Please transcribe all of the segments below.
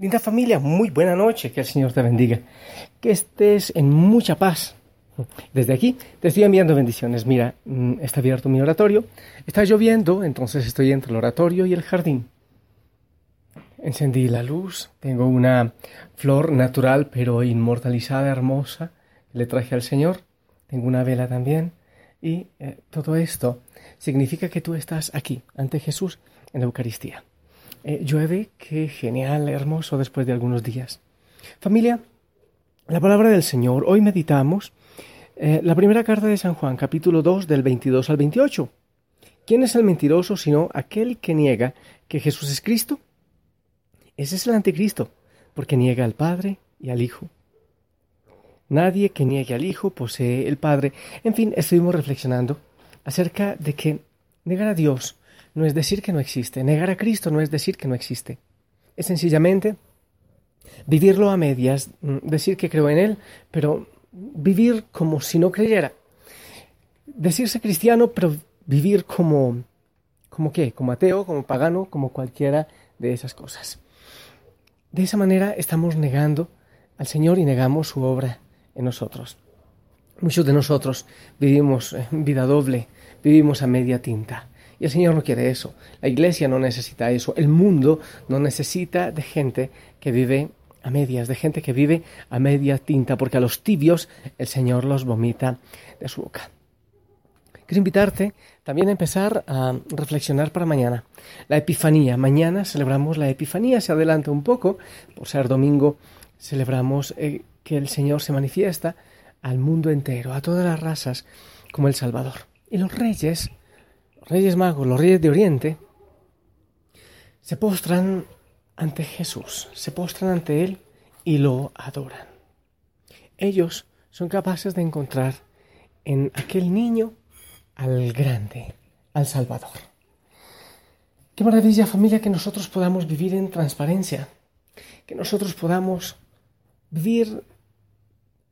Linda familia, muy buena noche, que el Señor te bendiga. Que estés en mucha paz. Desde aquí te estoy enviando bendiciones. Mira, mm, está abierto mi oratorio. Está lloviendo, entonces estoy entre el oratorio y el jardín. Encendí la luz. Tengo una flor natural pero inmortalizada, hermosa. Le traje al Señor. Tengo una vela también. Y eh, todo esto significa que tú estás aquí, ante Jesús, en la Eucaristía. Eh, llueve, qué genial, hermoso después de algunos días. Familia, la palabra del Señor. Hoy meditamos eh, la primera carta de San Juan, capítulo 2, del 22 al 28. ¿Quién es el mentiroso sino aquel que niega que Jesús es Cristo? Ese es el anticristo, porque niega al Padre y al Hijo. Nadie que niegue al Hijo posee el Padre. En fin, estuvimos reflexionando acerca de que negar a Dios no es decir que no existe, negar a Cristo no es decir que no existe. Es sencillamente vivirlo a medias, mm, decir que creo en Él, pero vivir como si no creyera. Decirse cristiano, pero vivir como, como qué, como ateo, como pagano, como cualquiera de esas cosas. De esa manera estamos negando al Señor y negamos su obra en nosotros. Muchos de nosotros vivimos vida doble, vivimos a media tinta. Y el Señor no quiere eso. La iglesia no necesita eso. El mundo no necesita de gente que vive a medias, de gente que vive a media tinta, porque a los tibios el Señor los vomita de su boca. Quiero invitarte también a empezar a reflexionar para mañana. La Epifanía. Mañana celebramos la Epifanía. Se adelanta un poco. Por ser domingo, celebramos eh, que el Señor se manifiesta al mundo entero, a todas las razas, como el Salvador. Y los reyes reyes magos, los reyes de Oriente, se postran ante Jesús, se postran ante Él y lo adoran. Ellos son capaces de encontrar en aquel niño al grande, al Salvador. Qué maravilla familia que nosotros podamos vivir en transparencia, que nosotros podamos vivir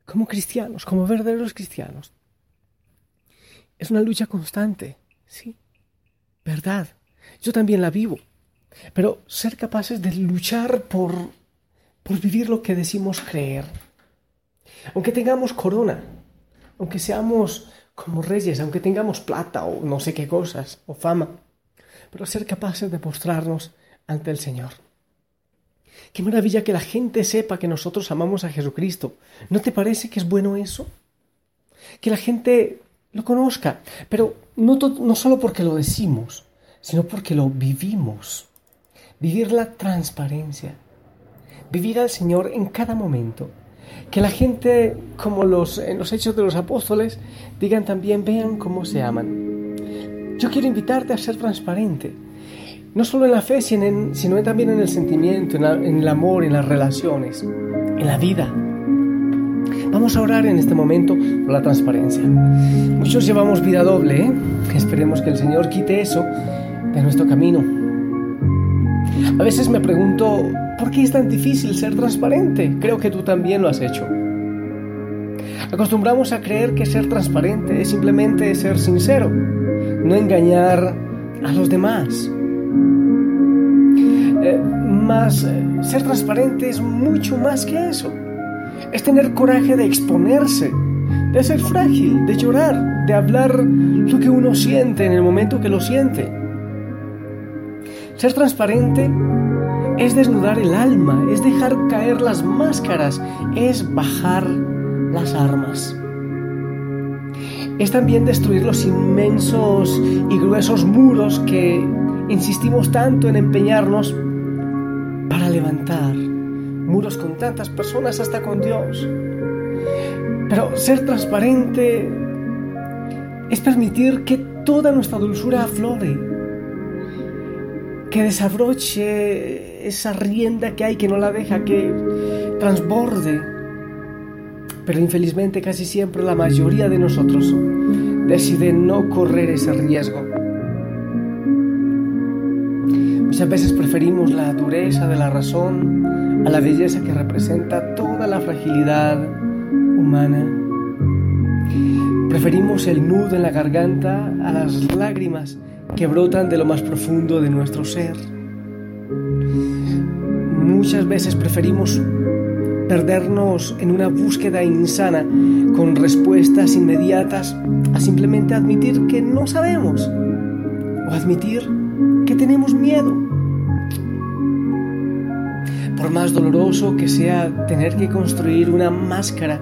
como cristianos, como verdaderos cristianos. Es una lucha constante, sí, verdad. Yo también la vivo. Pero ser capaces de luchar por, por vivir lo que decimos creer. Aunque tengamos corona, aunque seamos como reyes, aunque tengamos plata o no sé qué cosas, o fama, pero ser capaces de mostrarnos ante el Señor. Qué maravilla que la gente sepa que nosotros amamos a Jesucristo. ¿No te parece que es bueno eso? Que la gente lo conozca, pero no, no solo porque lo decimos, sino porque lo vivimos. Vivir la transparencia, vivir al Señor en cada momento. Que la gente, como los, en los hechos de los apóstoles, digan también, vean cómo se aman. Yo quiero invitarte a ser transparente, no solo en la fe, sino, también en el sentimiento, en, en el amor, en las relaciones, en la vida. Vamos a orar en este momento por la transparencia. Muchos llevamos vida doble, ¿eh? esperemos que el Señor quite eso de nuestro camino. A veces me pregunto, ¿por qué es tan difícil ser transparente? Creo que tú también lo has hecho. Acostumbramos a creer que ser transparente es simplemente ser sincero, no engañar a los demás. Eh, más, eh, ser transparente es mucho más que eso es tener coraje de exponerse, de ser frágil, de llorar, de hablar lo que uno siente en el momento que lo siente. Ser transparente es desnudar el alma, es dejar caer las máscaras, es bajar las armas. Es también destruir los inmensos y gruesos muros que insistimos tanto en empeñarnos para levantar muros con tantas personas hasta con Dios. Pero ser transparente es permitir que toda nuestra dulzura aflore, que desabroche esa rienda que hay que no la deja que transborde. Pero infelizmente casi siempre la mayoría de nosotros decide no correr ese riesgo. Muchas veces preferimos la dureza de la razón a la belleza que representa toda la fragilidad humana. Preferimos el nudo en la garganta a las lágrimas que brotan de lo más profundo de nuestro ser. Muchas veces preferimos perdernos en una búsqueda insana con respuestas inmediatas a simplemente admitir que no sabemos o admitir que tenemos miedo. Por más doloroso que sea tener que construir una máscara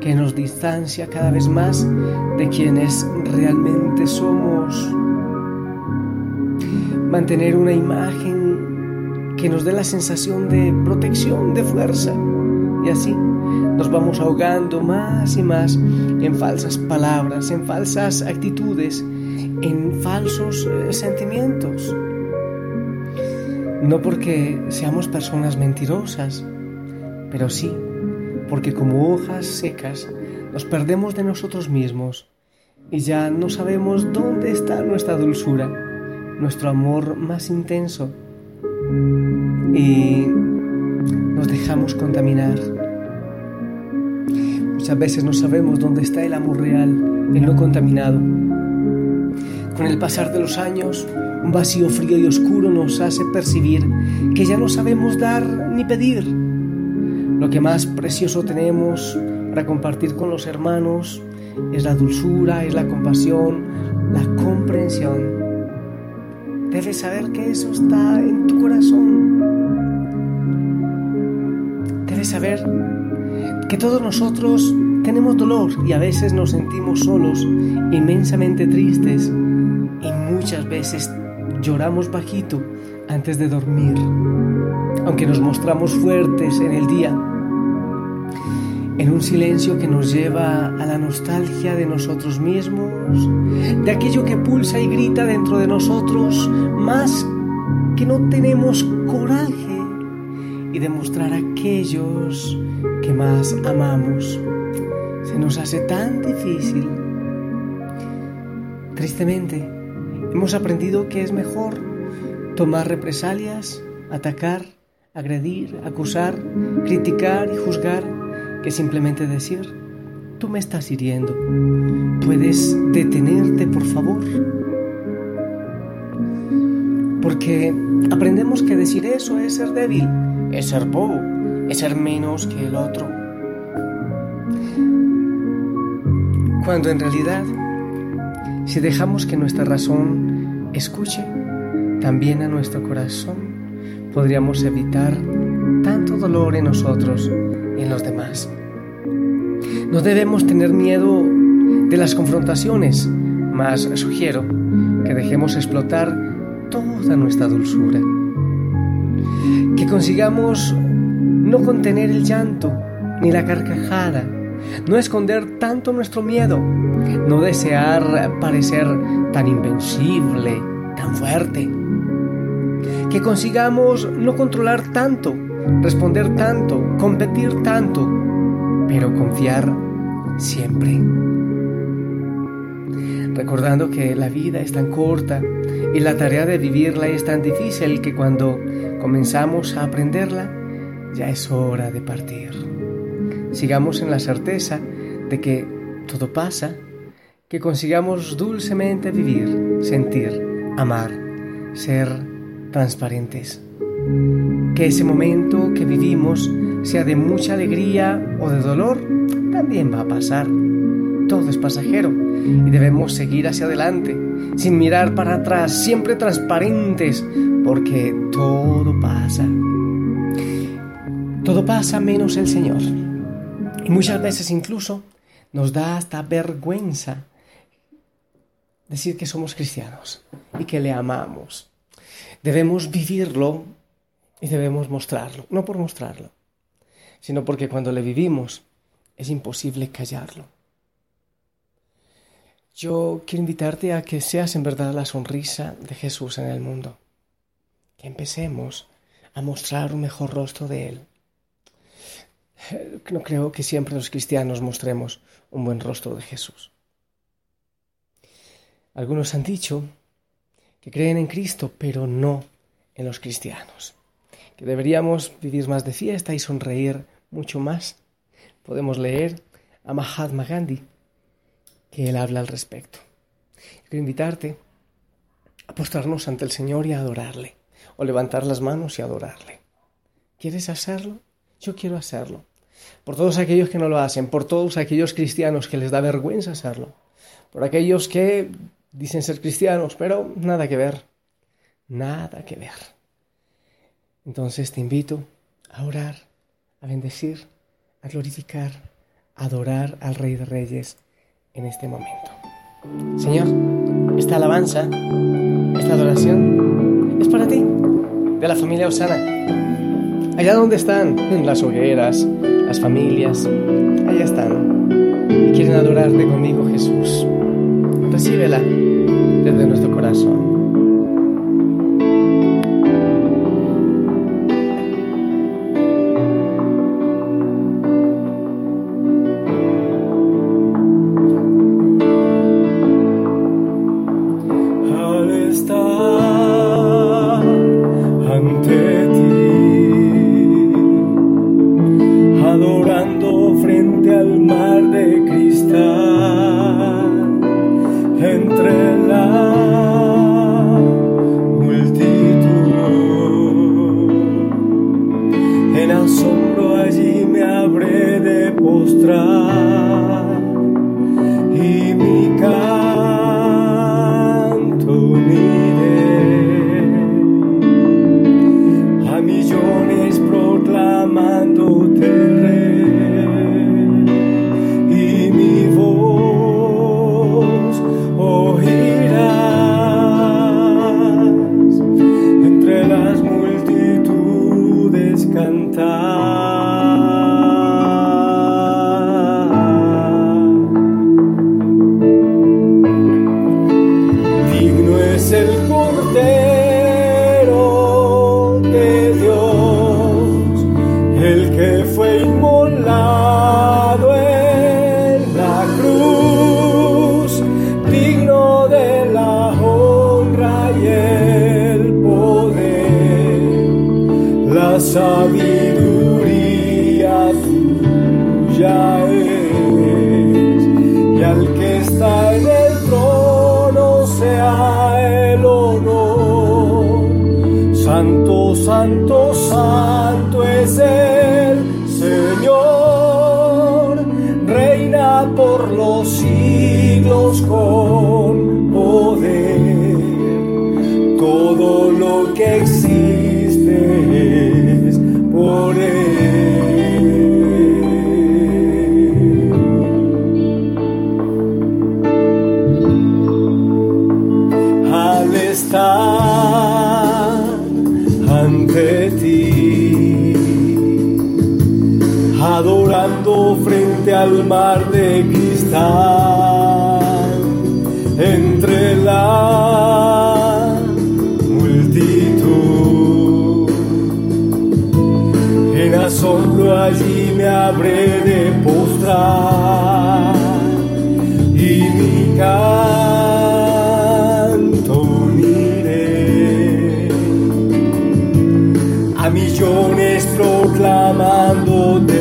que nos distancia cada vez más de quienes realmente somos. Mantener una imagen que nos dé la sensación de protección, de fuerza. Y así nos vamos ahogando más y más en falsas palabras, en falsas actitudes, en falsos eh, sentimientos. No porque seamos personas mentirosas, pero sí porque como hojas secas nos perdemos de nosotros mismos y ya no sabemos dónde está nuestra dulzura, nuestro amor más intenso y nos dejamos contaminar. Muchas veces no sabemos dónde está el amor real, el no contaminado. Con el pasar de los años, un vacío frío y oscuro nos hace percibir que ya no sabemos dar ni pedir lo que más precioso tenemos para compartir con los hermanos es la dulzura, es la compasión, la comprensión. Debes saber que eso está en tu corazón. Debes saber que todos nosotros tenemos dolor y a veces nos sentimos solos, inmensamente tristes y muchas veces lloramos bajito antes de dormir, aunque nos mostramos fuertes en el día en un silencio que nos lleva a la nostalgia de nosotros mismos, de aquello que pulsa y grita dentro de nosotros, más que no tenemos coraje y demostrar a aquellos que más amamos. Se nos hace tan difícil. Tristemente, hemos aprendido que es mejor tomar represalias, atacar, agredir, acusar, criticar y juzgar que simplemente decir, tú me estás hiriendo, ¿puedes detenerte por favor? Porque aprendemos que decir eso es ser débil, es ser bobo, es ser menos que el otro. Cuando en realidad, si dejamos que nuestra razón escuche también a nuestro corazón, podríamos evitar tanto dolor en nosotros y en los demás. No debemos tener miedo de las confrontaciones, mas sugiero que dejemos explotar toda nuestra dulzura. Que consigamos no contener el llanto ni la carcajada, no esconder tanto nuestro miedo, no desear parecer tan invencible, tan fuerte. Que consigamos no controlar tanto responder tanto, competir tanto, pero confiar siempre. Recordando que la vida es tan corta y la tarea de vivirla es tan difícil que cuando comenzamos a aprenderla, ya es hora de partir. Sigamos en la certeza de que todo pasa, que consigamos dulcemente vivir, sentir, amar, ser transparentes que ese momento que vivimos sea de mucha alegría o de dolor, también va a pasar. Todo es pasajero y debemos seguir hacia adelante, sin mirar para atrás, siempre transparentes, porque todo pasa. Todo pasa menos el Señor. Y muchas veces incluso nos da hasta vergüenza decir que somos cristianos y que le amamos. Debemos vivirlo y debemos mostrarlo, no por mostrarlo, sino porque cuando le vivimos es imposible callarlo. Yo quiero invitarte a que seas en verdad la sonrisa de Jesús en el mundo, que que empecemos a mostrar un mejor rostro de Él. No creo que siempre los cristianos mostremos un buen rostro de Jesús. Algunos han dicho que creen en Cristo, pero no en los cristianos. Que deberíamos vivir más de fiesta y sonreír mucho más. Podemos leer a Mahatma Gandhi, que él habla al respecto. Quiero invitarte a postrarnos ante el Señor y a adorarle, o levantar las manos y adorarle. ¿Quieres hacerlo? Yo quiero hacerlo. Por todos aquellos que no lo hacen, por todos aquellos cristianos que les da vergüenza hacerlo, por aquellos que dicen ser cristianos, pero nada que ver, nada que ver. Entonces te invito a orar, a bendecir, a glorificar, a adorar al Rey de Reyes en este momento. Señor, esta alabanza, esta adoración es para ti, de la familia Osana. Allá donde están las hogueras, las familias, allá están. Y quieren adorarte conmigo, Jesús. Recíbela desde nuestro corazón. postrar. Santo, santo es el Señor, reina por los siglos. ante ti, adorando frente al mar de cristal, entre la multitud. En asombro allí me habré de postrar y mi cara. clamando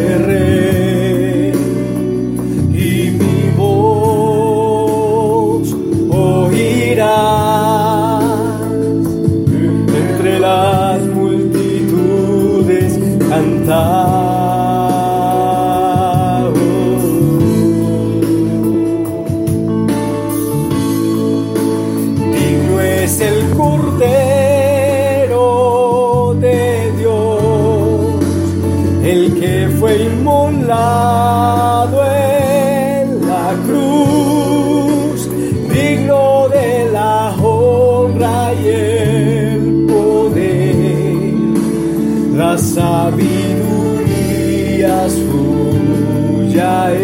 sabedoria suja.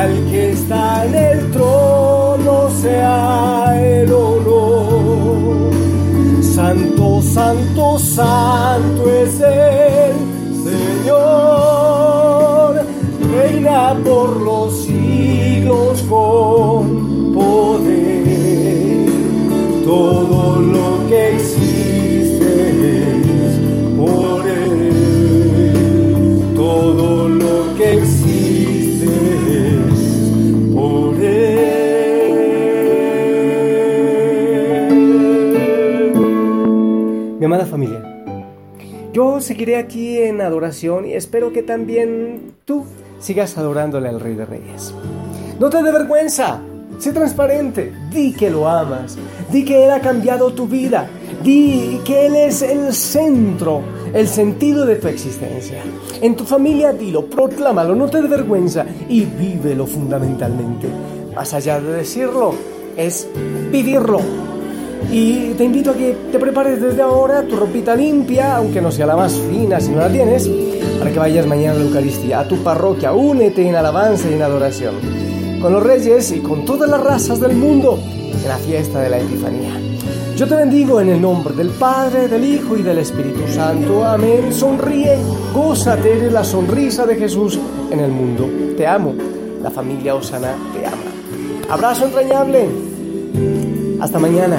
Al que está seguiré aquí en adoración y espero que también tú sigas adorándole al Rey de Reyes. No te dé vergüenza, sé transparente, di que lo amas, di que Él ha cambiado tu vida, di que Él es el centro, el sentido de tu existencia. En tu familia dilo, proclámalo, no te dé vergüenza y vívelo fundamentalmente. Más allá de decirlo, es vivirlo. Y te invito a que te prepares desde ahora tu ropita limpia, aunque no sea la más fina si no la tienes, para que vayas mañana a la Eucaristía, a tu parroquia, únete en alabanza y en adoración, con los reyes y con todas las razas del mundo en la fiesta de la Epifanía. Yo te bendigo en el nombre del Padre, del Hijo y del Espíritu Santo. Amén. Sonríe, gózate de la sonrisa de Jesús en el mundo. Te amo. La familia Osana te ama. Abrazo entrañable. Hasta mañana.